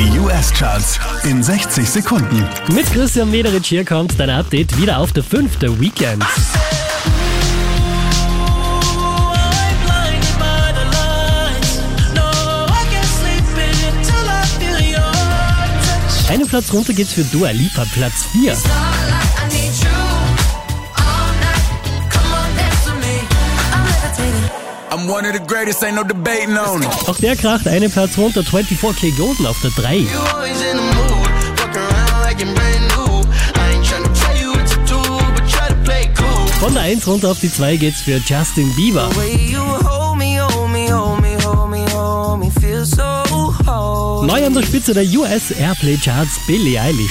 Die US-Charts in 60 Sekunden. Mit Christian Mederich hier kommt dein Update wieder auf der fünfte Weekend. Einen Platz runter geht's für Dua Lipa, Platz 4. Auch der kracht einen Platz runter, 24K Golden auf der 3. You always in the mood, fuck around like you're brand new. I ain't tryna tell you what to do, but try to play cool. Von der 1 runter auf die 2 geht's für Justin Bieber. Neu an der Spitze der US Airplay Charts Billie Eilish.